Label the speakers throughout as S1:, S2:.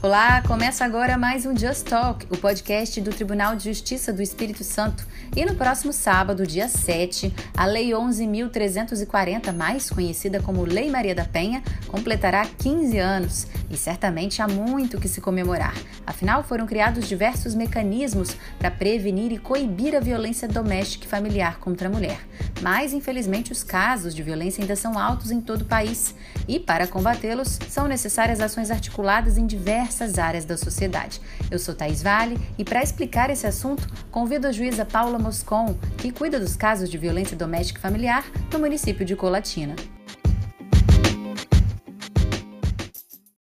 S1: Olá, começa agora mais um Just Talk, o podcast do Tribunal de Justiça do Espírito Santo. E no próximo sábado, dia 7, a Lei 11.340, mais conhecida como Lei Maria da Penha, completará 15 anos e certamente há muito que se comemorar. Afinal, foram criados diversos mecanismos para prevenir e coibir a violência doméstica e familiar contra a mulher. Mas, infelizmente, os casos de violência ainda são altos em todo o país. E, para combatê-los, são necessárias ações articuladas em diversas áreas da sociedade. Eu sou Thais Vale e para explicar esse assunto, convido a juíza Paula Moscon, que cuida dos casos de violência doméstica e familiar no município de Colatina.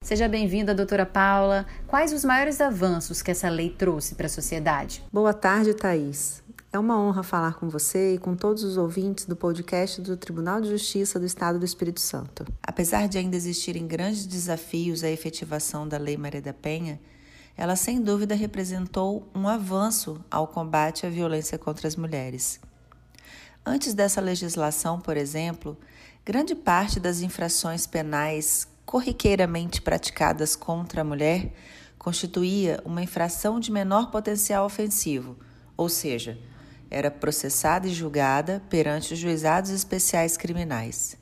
S1: Seja bem-vinda, doutora Paula. Quais os maiores avanços que essa lei trouxe para a sociedade?
S2: Boa tarde, Thaís. É uma honra falar com você e com todos os ouvintes do podcast do Tribunal de Justiça do Estado do Espírito Santo. Apesar de ainda existirem grandes desafios à efetivação da Lei Maria da Penha, ela sem dúvida representou um avanço ao combate à violência contra as mulheres. Antes dessa legislação, por exemplo, grande parte das infrações penais corriqueiramente praticadas contra a mulher constituía uma infração de menor potencial ofensivo, ou seja, era processada e julgada perante os juizados especiais criminais.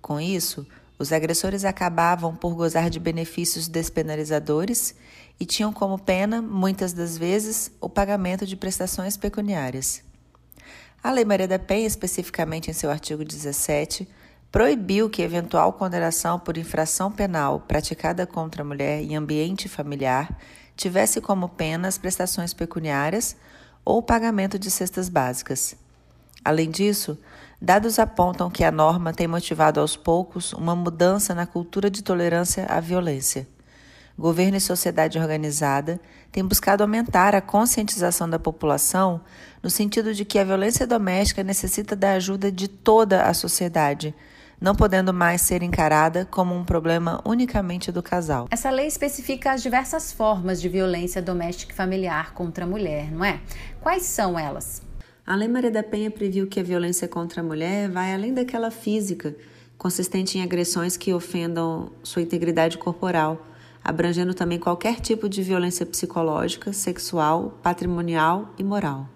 S2: Com isso, os agressores acabavam por gozar de benefícios despenalizadores e tinham como pena, muitas das vezes, o pagamento de prestações pecuniárias. A Lei Maria da Penha, especificamente em seu artigo 17, proibiu que eventual condenação por infração penal praticada contra a mulher em ambiente familiar tivesse como pena as prestações pecuniárias ou pagamento de cestas básicas. Além disso, dados apontam que a norma tem motivado aos poucos uma mudança na cultura de tolerância à violência. Governo e sociedade organizada têm buscado aumentar a conscientização da população no sentido de que a violência doméstica necessita da ajuda de toda a sociedade não podendo mais ser encarada como um problema unicamente do casal.
S1: Essa lei especifica as diversas formas de violência doméstica e familiar contra a mulher, não é? Quais são elas?
S2: A Lei Maria da Penha previu que a violência contra a mulher vai além daquela física, consistente em agressões que ofendam sua integridade corporal, abrangendo também qualquer tipo de violência psicológica, sexual, patrimonial e moral.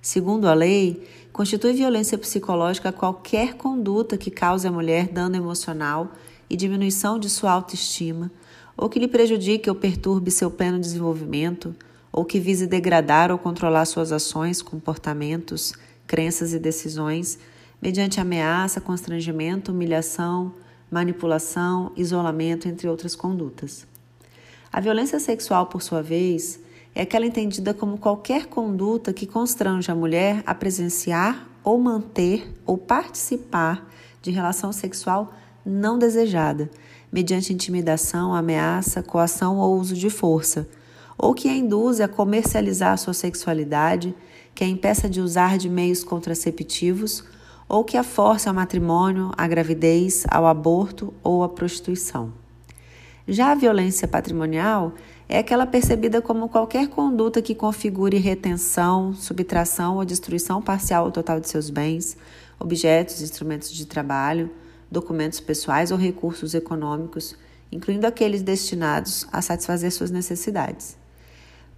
S2: Segundo a lei, constitui violência psicológica qualquer conduta que cause à mulher dano emocional e diminuição de sua autoestima, ou que lhe prejudique ou perturbe seu pleno desenvolvimento, ou que vise degradar ou controlar suas ações, comportamentos, crenças e decisões, mediante ameaça, constrangimento, humilhação, manipulação, isolamento, entre outras condutas. A violência sexual, por sua vez, é aquela entendida como qualquer conduta que constrange a mulher a presenciar ou manter ou participar de relação sexual não desejada, mediante intimidação, ameaça, coação ou uso de força, ou que a induz a comercializar a sua sexualidade, que a impeça de usar de meios contraceptivos ou que a force ao matrimônio, à gravidez, ao aborto ou à prostituição. Já a violência patrimonial é aquela percebida como qualquer conduta que configure retenção, subtração ou destruição parcial ou total de seus bens, objetos, instrumentos de trabalho, documentos pessoais ou recursos econômicos, incluindo aqueles destinados a satisfazer suas necessidades.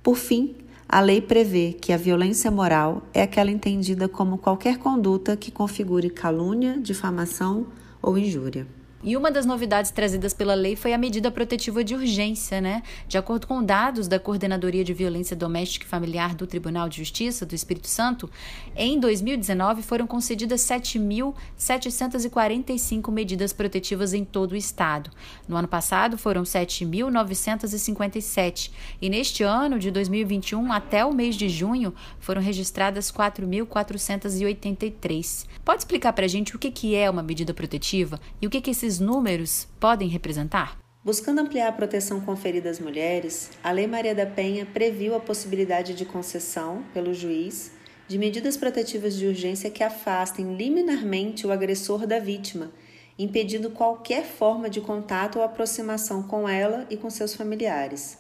S2: Por fim, a lei prevê que a violência moral é aquela entendida como qualquer conduta que configure calúnia, difamação ou injúria.
S1: E uma das novidades trazidas pela lei foi a medida protetiva de urgência, né? De acordo com dados da Coordenadoria de Violência Doméstica e Familiar do Tribunal de Justiça do Espírito Santo, em 2019 foram concedidas 7.745 medidas protetivas em todo o estado. No ano passado foram 7.957 e neste ano de 2021 até o mês de junho foram registradas 4.483. Pode explicar para gente o que é uma medida protetiva e o que esses esses números podem representar?
S2: Buscando ampliar a proteção conferida às mulheres, a Lei Maria da Penha previu a possibilidade de concessão, pelo juiz, de medidas protetivas de urgência que afastem liminarmente o agressor da vítima, impedindo qualquer forma de contato ou aproximação com ela e com seus familiares.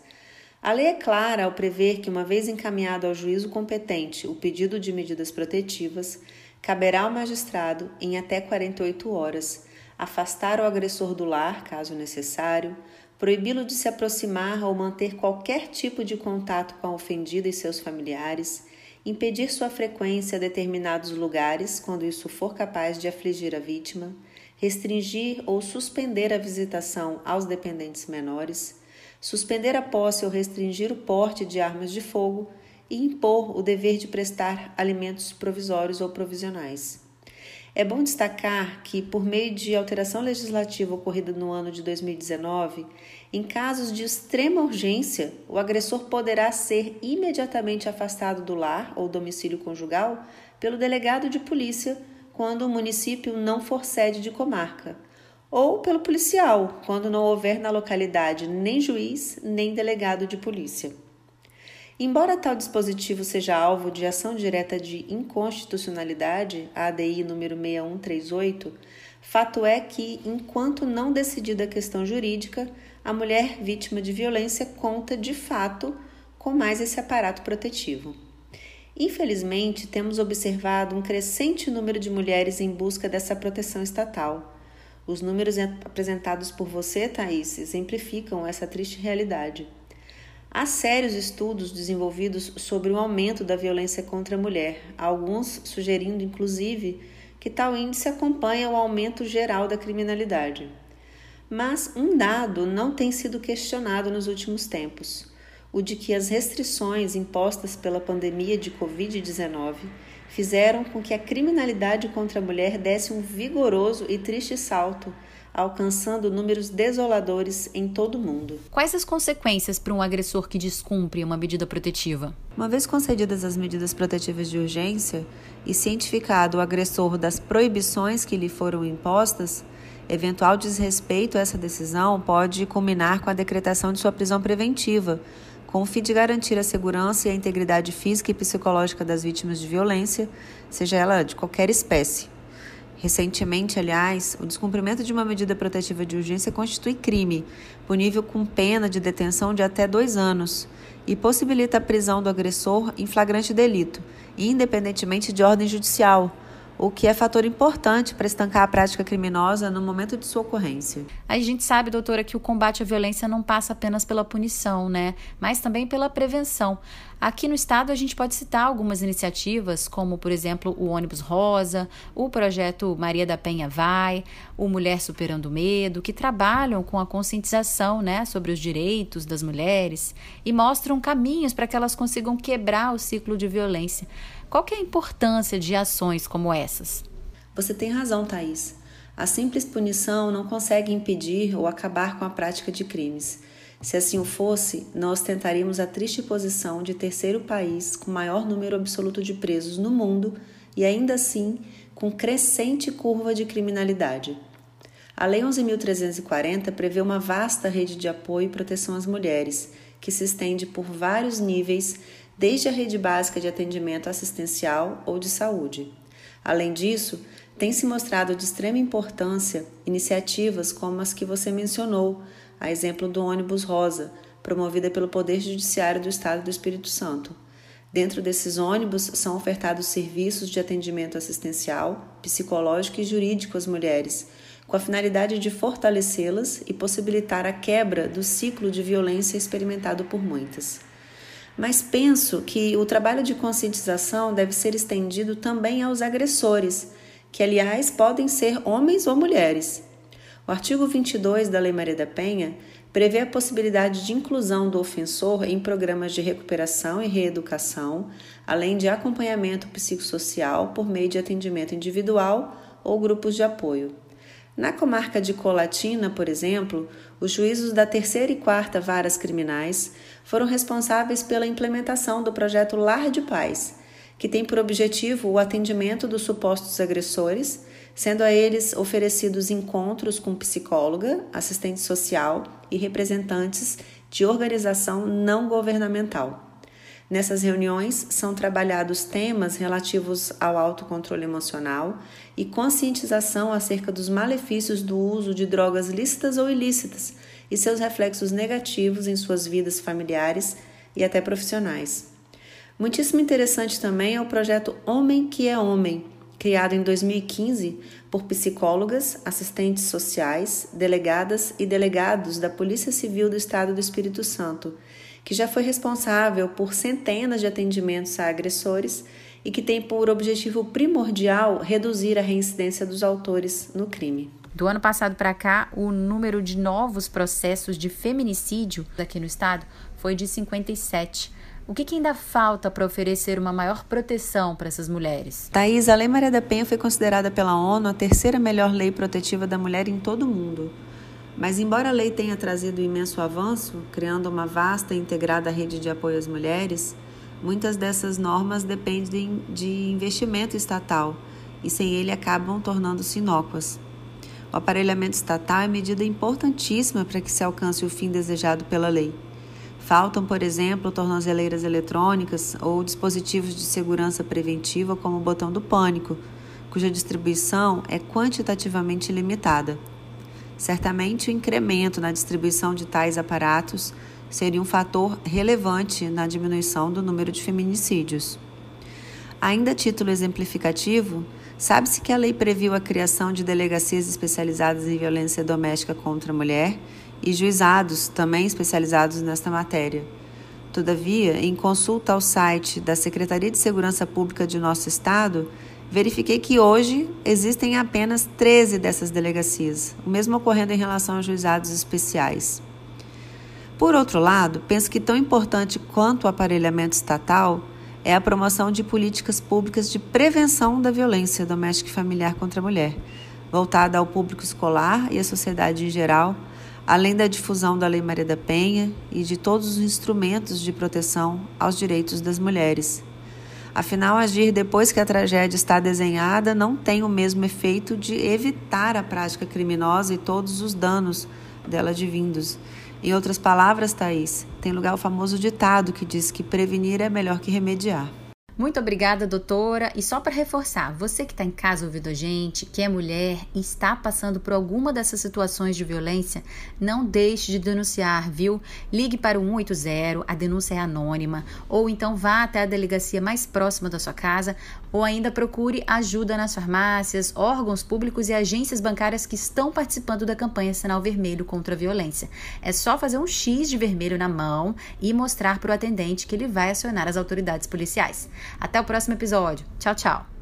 S2: A lei é clara ao prever que, uma vez encaminhado ao juízo competente o pedido de medidas protetivas, caberá ao magistrado, em até 48 horas, afastar o agressor do lar, caso necessário, proibi-lo de se aproximar ou manter qualquer tipo de contato com a ofendida e seus familiares, impedir sua frequência a determinados lugares quando isso for capaz de afligir a vítima, restringir ou suspender a visitação aos dependentes menores, suspender a posse ou restringir o porte de armas de fogo e impor o dever de prestar alimentos provisórios ou provisionais. É bom destacar que, por meio de alteração legislativa ocorrida no ano de 2019, em casos de extrema urgência, o agressor poderá ser imediatamente afastado do lar ou domicílio conjugal pelo delegado de polícia quando o município não for sede de comarca, ou pelo policial quando não houver na localidade nem juiz nem delegado de polícia. Embora tal dispositivo seja alvo de ação direta de inconstitucionalidade, ADI número 6138, fato é que, enquanto não decidida a questão jurídica, a mulher vítima de violência conta de fato com mais esse aparato protetivo. Infelizmente, temos observado um crescente número de mulheres em busca dessa proteção estatal. Os números apresentados por você, Thaís, exemplificam essa triste realidade. Há sérios estudos desenvolvidos sobre o aumento da violência contra a mulher, alguns sugerindo, inclusive, que tal índice acompanha o aumento geral da criminalidade. Mas um dado não tem sido questionado nos últimos tempos: o de que as restrições impostas pela pandemia de Covid-19 fizeram com que a criminalidade contra a mulher desse um vigoroso e triste salto alcançando números desoladores em todo o mundo.
S1: Quais as consequências para um agressor que descumpre uma medida protetiva?
S2: Uma vez concedidas as medidas protetivas de urgência e cientificado o agressor das proibições que lhe foram impostas, eventual desrespeito a essa decisão pode culminar com a decretação de sua prisão preventiva, com o fim de garantir a segurança e a integridade física e psicológica das vítimas de violência, seja ela de qualquer espécie. Recentemente, aliás, o descumprimento de uma medida protetiva de urgência constitui crime, punível com pena de detenção de até dois anos, e possibilita a prisão do agressor em flagrante delito, independentemente de ordem judicial o que é fator importante para estancar a prática criminosa no momento de sua ocorrência.
S1: A gente sabe, doutora, que o combate à violência não passa apenas pela punição, né? Mas também pela prevenção. Aqui no estado a gente pode citar algumas iniciativas, como por exemplo o ônibus rosa, o projeto Maria da Penha Vai, o Mulher Superando o Medo, que trabalham com a conscientização, né, sobre os direitos das mulheres e mostram caminhos para que elas consigam quebrar o ciclo de violência. Qual que é a importância de ações como essas?
S2: Você tem razão, Thaís. A simples punição não consegue impedir ou acabar com a prática de crimes. Se assim o fosse, nós tentaríamos a triste posição de terceiro país com maior número absoluto de presos no mundo e ainda assim com crescente curva de criminalidade. A Lei 11.340 prevê uma vasta rede de apoio e proteção às mulheres, que se estende por vários níveis desde a rede básica de atendimento assistencial ou de saúde. Além disso, tem se mostrado de extrema importância iniciativas como as que você mencionou, a exemplo do ônibus rosa, promovida pelo Poder Judiciário do Estado do Espírito Santo. Dentro desses ônibus são ofertados serviços de atendimento assistencial, psicológico e jurídico às mulheres, com a finalidade de fortalecê-las e possibilitar a quebra do ciclo de violência experimentado por muitas mas penso que o trabalho de conscientização deve ser estendido também aos agressores, que, aliás, podem ser homens ou mulheres. O artigo 22 da Lei Maria da Penha prevê a possibilidade de inclusão do ofensor em programas de recuperação e reeducação, além de acompanhamento psicossocial por meio de atendimento individual ou grupos de apoio. Na comarca de Colatina, por exemplo, os juízos da terceira e quarta varas criminais foram responsáveis pela implementação do projeto Lar de Paz, que tem por objetivo o atendimento dos supostos agressores, sendo a eles oferecidos encontros com psicóloga, assistente social e representantes de organização não governamental. Nessas reuniões são trabalhados temas relativos ao autocontrole emocional e conscientização acerca dos malefícios do uso de drogas lícitas ou ilícitas e seus reflexos negativos em suas vidas familiares e até profissionais. Muitíssimo interessante também é o projeto Homem que é Homem, criado em 2015 por psicólogas, assistentes sociais, delegadas e delegados da Polícia Civil do Estado do Espírito Santo, que já foi responsável por centenas de atendimentos a agressores e que tem por objetivo primordial reduzir a reincidência dos autores no crime.
S1: Do ano passado para cá, o número de novos processos de feminicídio aqui no estado foi de 57. O que, que ainda falta para oferecer uma maior proteção para essas mulheres?
S2: Thaís, a Lei Maria da Penha foi considerada pela ONU a terceira melhor lei protetiva da mulher em todo o mundo. Mas, embora a lei tenha trazido imenso avanço, criando uma vasta e integrada rede de apoio às mulheres, muitas dessas normas dependem de investimento estatal e, sem ele, acabam tornando-se inócuas. O aparelhamento estatal é medida importantíssima para que se alcance o fim desejado pela lei. Faltam, por exemplo, tornozeleiras eletrônicas ou dispositivos de segurança preventiva, como o botão do pânico, cuja distribuição é quantitativamente limitada. Certamente, o incremento na distribuição de tais aparatos seria um fator relevante na diminuição do número de feminicídios. Ainda a título exemplificativo, sabe-se que a lei previu a criação de delegacias especializadas em violência doméstica contra a mulher e juizados também especializados nesta matéria. Todavia, em consulta ao site da Secretaria de Segurança Pública de nosso estado, verifiquei que hoje existem apenas 13 dessas delegacias, o mesmo ocorrendo em relação aos juizados especiais. Por outro lado, penso que tão importante quanto o aparelhamento estatal é a promoção de políticas públicas de prevenção da violência doméstica e familiar contra a mulher, voltada ao público escolar e à sociedade em geral além da difusão da Lei Maria da Penha e de todos os instrumentos de proteção aos direitos das mulheres. Afinal, agir depois que a tragédia está desenhada não tem o mesmo efeito de evitar a prática criminosa e todos os danos dela advindos. Em outras palavras, Thaís, tem lugar o famoso ditado que diz que prevenir é melhor que remediar.
S1: Muito obrigada, doutora. E só para reforçar, você que está em casa ouvindo a gente, que é mulher e está passando por alguma dessas situações de violência, não deixe de denunciar, viu? Ligue para o 180, a denúncia é anônima, ou então vá até a delegacia mais próxima da sua casa, ou ainda procure ajuda nas farmácias, órgãos públicos e agências bancárias que estão participando da campanha Sinal Vermelho contra a Violência. É só fazer um X de vermelho na mão e mostrar para o atendente que ele vai acionar as autoridades policiais. Até o próximo episódio. Tchau, tchau.